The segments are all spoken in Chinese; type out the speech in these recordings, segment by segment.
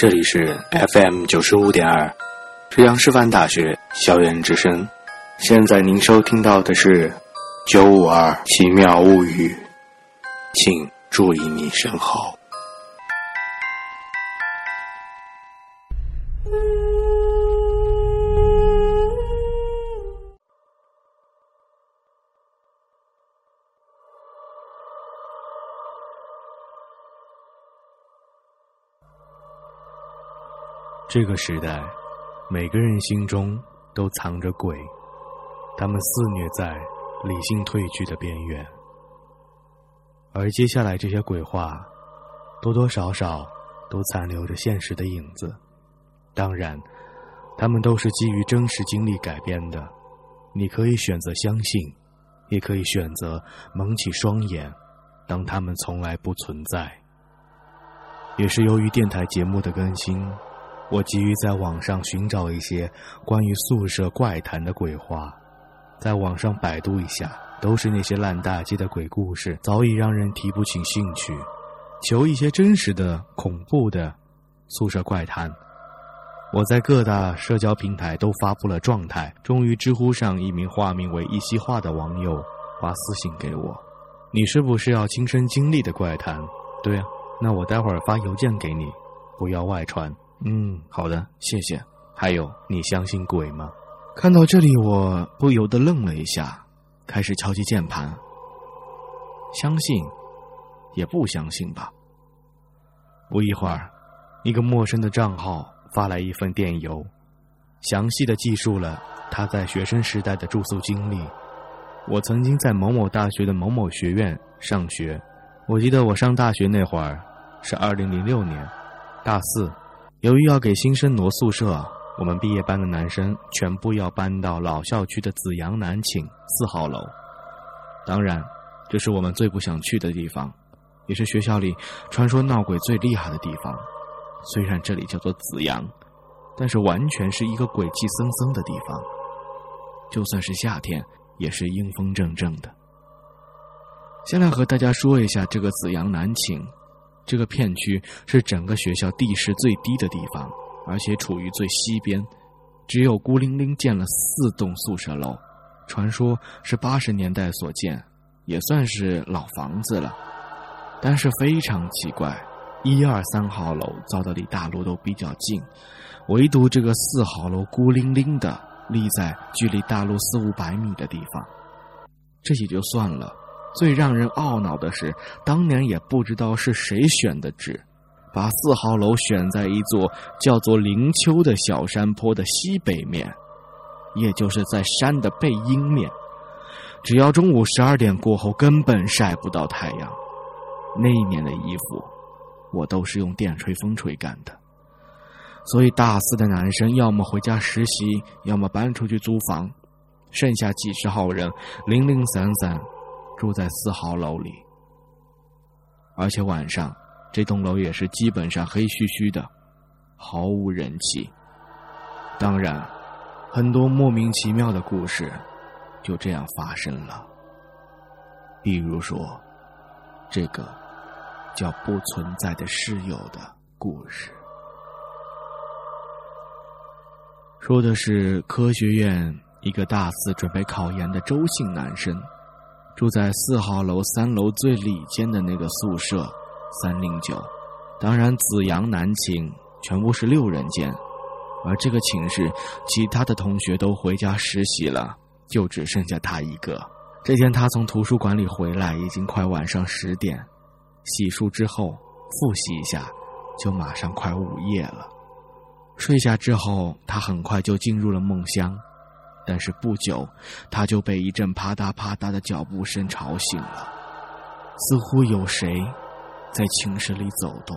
这里是 FM 九十五点二，浙阳师范大学校园之声。现在您收听到的是九五二奇妙物语，请注意你身后。这个时代，每个人心中都藏着鬼，他们肆虐在理性褪去的边缘。而接下来这些鬼话，多多少少都残留着现实的影子。当然，他们都是基于真实经历改编的。你可以选择相信，也可以选择蒙起双眼，当他们从来不存在。也是由于电台节目的更新。我急于在网上寻找一些关于宿舍怪谈的鬼话，在网上百度一下，都是那些烂大街的鬼故事，早已让人提不起兴趣。求一些真实的、恐怖的宿舍怪谈。我在各大社交平台都发布了状态，终于知乎上一名化名为一席话的网友发私信给我：“你是不是要亲身经历的怪谈？”“对啊，那我待会儿发邮件给你，不要外传。”嗯，好的，谢谢。还有，你相信鬼吗？看到这里，我不由得愣了一下，开始敲击键盘。相信，也不相信吧。不一会儿，一个陌生的账号发来一份电邮，详细的记述了他在学生时代的住宿经历。我曾经在某某大学的某某学院上学。我记得我上大学那会儿是二零零六年，大四。由于要给新生挪宿舍，我们毕业班的男生全部要搬到老校区的紫阳南寝四号楼。当然，这是我们最不想去的地方，也是学校里传说闹鬼最厉害的地方。虽然这里叫做紫阳，但是完全是一个鬼气森森的地方。就算是夏天，也是阴风阵阵的。先来和大家说一下这个紫阳南寝。这个片区是整个学校地势最低的地方，而且处于最西边，只有孤零零建了四栋宿舍楼，传说是八十年代所建，也算是老房子了。但是非常奇怪，一二三号楼造的离大路都比较近，唯独这个四号楼孤零零的立在距离大路四五百米的地方，这也就算了。最让人懊恼的是，当年也不知道是谁选的址，把四号楼选在一座叫做灵丘的小山坡的西北面，也就是在山的背阴面。只要中午十二点过后，根本晒不到太阳。那一年的衣服，我都是用电吹风吹干的。所以大四的男生要么回家实习，要么搬出去租房，剩下几十号人零零散散。住在四号楼里，而且晚上这栋楼也是基本上黑黢黢的，毫无人气。当然，很多莫名其妙的故事就这样发生了。比如说，这个叫“不存在的室友”的故事，说的是科学院一个大四准备考研的周姓男生。住在四号楼三楼最里间的那个宿舍，三零九。当然，紫阳南寝全部是六人间，而这个寝室其他的同学都回家实习了，就只剩下他一个。这天，他从图书馆里回来，已经快晚上十点。洗漱之后，复习一下，就马上快午夜了。睡下之后，他很快就进入了梦乡。但是不久，他就被一阵啪嗒啪嗒的脚步声吵醒了，似乎有谁在寝室里走动。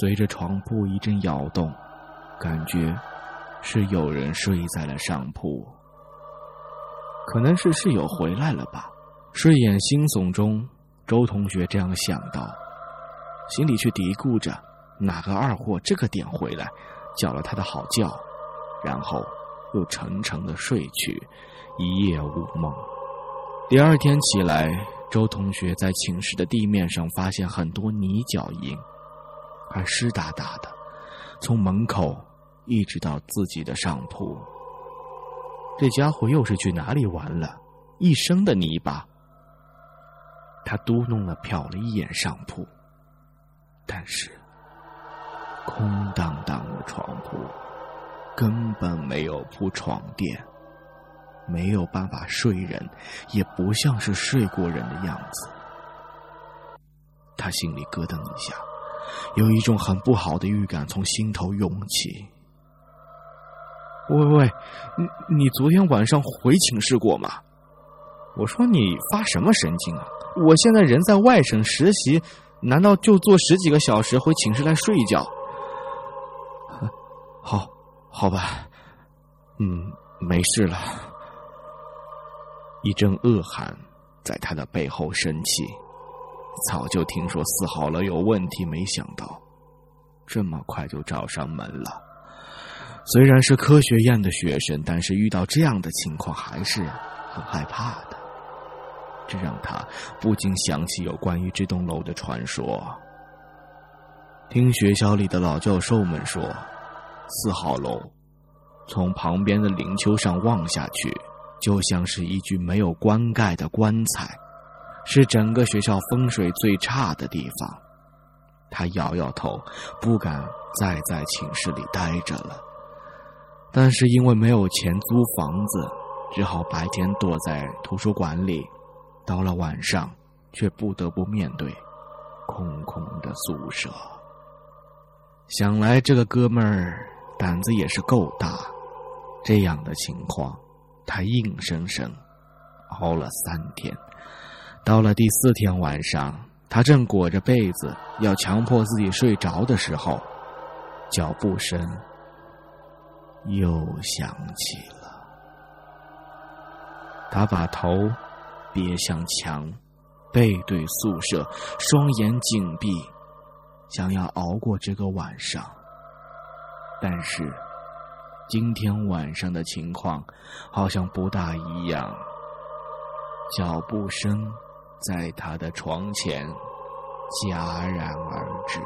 随着床铺一阵摇动，感觉是有人睡在了上铺。可能是室友回来了吧？睡眼惺忪中，周同学这样想到，心里却嘀咕着：哪个二货这个点回来，叫了他的好觉，然后。又沉沉的睡去，一夜无梦。第二天起来，周同学在寝室的地面上发现很多泥脚印，还湿哒哒的，从门口一直到自己的上铺。这家伙又是去哪里玩了？一身的泥巴。他嘟哝了，瞟了一眼上铺，但是空荡荡的床铺，根本没有铺床垫，没有办法睡人，也不像是睡过人的样子。他心里咯噔一下，有一种很不好的预感从心头涌起。喂喂，你你昨天晚上回寝室过吗？我说你发什么神经啊！我现在人在外省实习，难道就坐十几个小时回寝室来睡一觉？好，好吧，嗯，没事了。一阵恶寒在他的背后升起。早就听说四号楼有问题，没想到这么快就找上门了。虽然是科学院的学生，但是遇到这样的情况还是很害怕的。这让他不禁想起有关于这栋楼的传说。听学校里的老教授们说，四号楼从旁边的灵丘上望下去，就像是一具没有棺盖的棺材。是整个学校风水最差的地方，他摇摇头，不敢再在寝室里待着了。但是因为没有钱租房子，只好白天躲在图书馆里，到了晚上，却不得不面对空空的宿舍。想来这个哥们儿胆子也是够大，这样的情况，他硬生生熬了三天。到了第四天晚上，他正裹着被子要强迫自己睡着的时候，脚步声又响起了。他把头别向墙，背对宿舍，双眼紧闭，想要熬过这个晚上。但是，今天晚上的情况好像不大一样，脚步声。在他的床前戛然而止，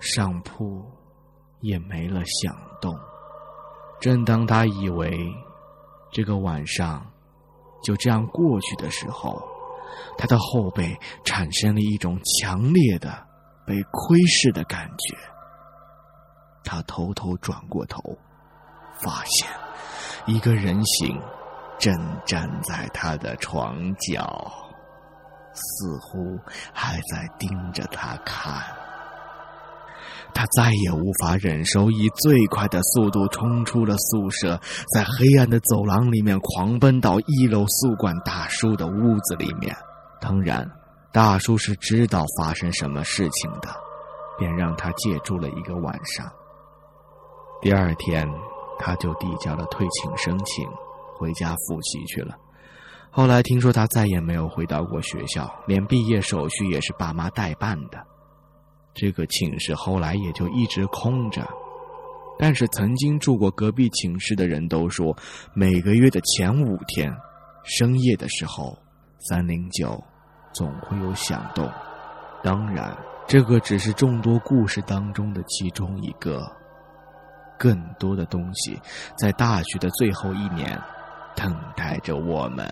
上铺也没了响动。正当他以为这个晚上就这样过去的时候，他的后背产生了一种强烈的被窥视的感觉。他偷偷转过头，发现一个人形。正站在他的床角，似乎还在盯着他看。他再也无法忍受，以最快的速度冲出了宿舍，在黑暗的走廊里面狂奔到一楼宿管大叔的屋子里面。当然，大叔是知道发生什么事情的，便让他借住了一个晚上。第二天，他就递交了退请申请。回家复习去了。后来听说他再也没有回到过学校，连毕业手续也是爸妈代办的。这个寝室后来也就一直空着。但是曾经住过隔壁寝室的人都说，每个月的前五天，深夜的时候，三零九总会有响动。当然，这个只是众多故事当中的其中一个。更多的东西，在大学的最后一年。等待着我们。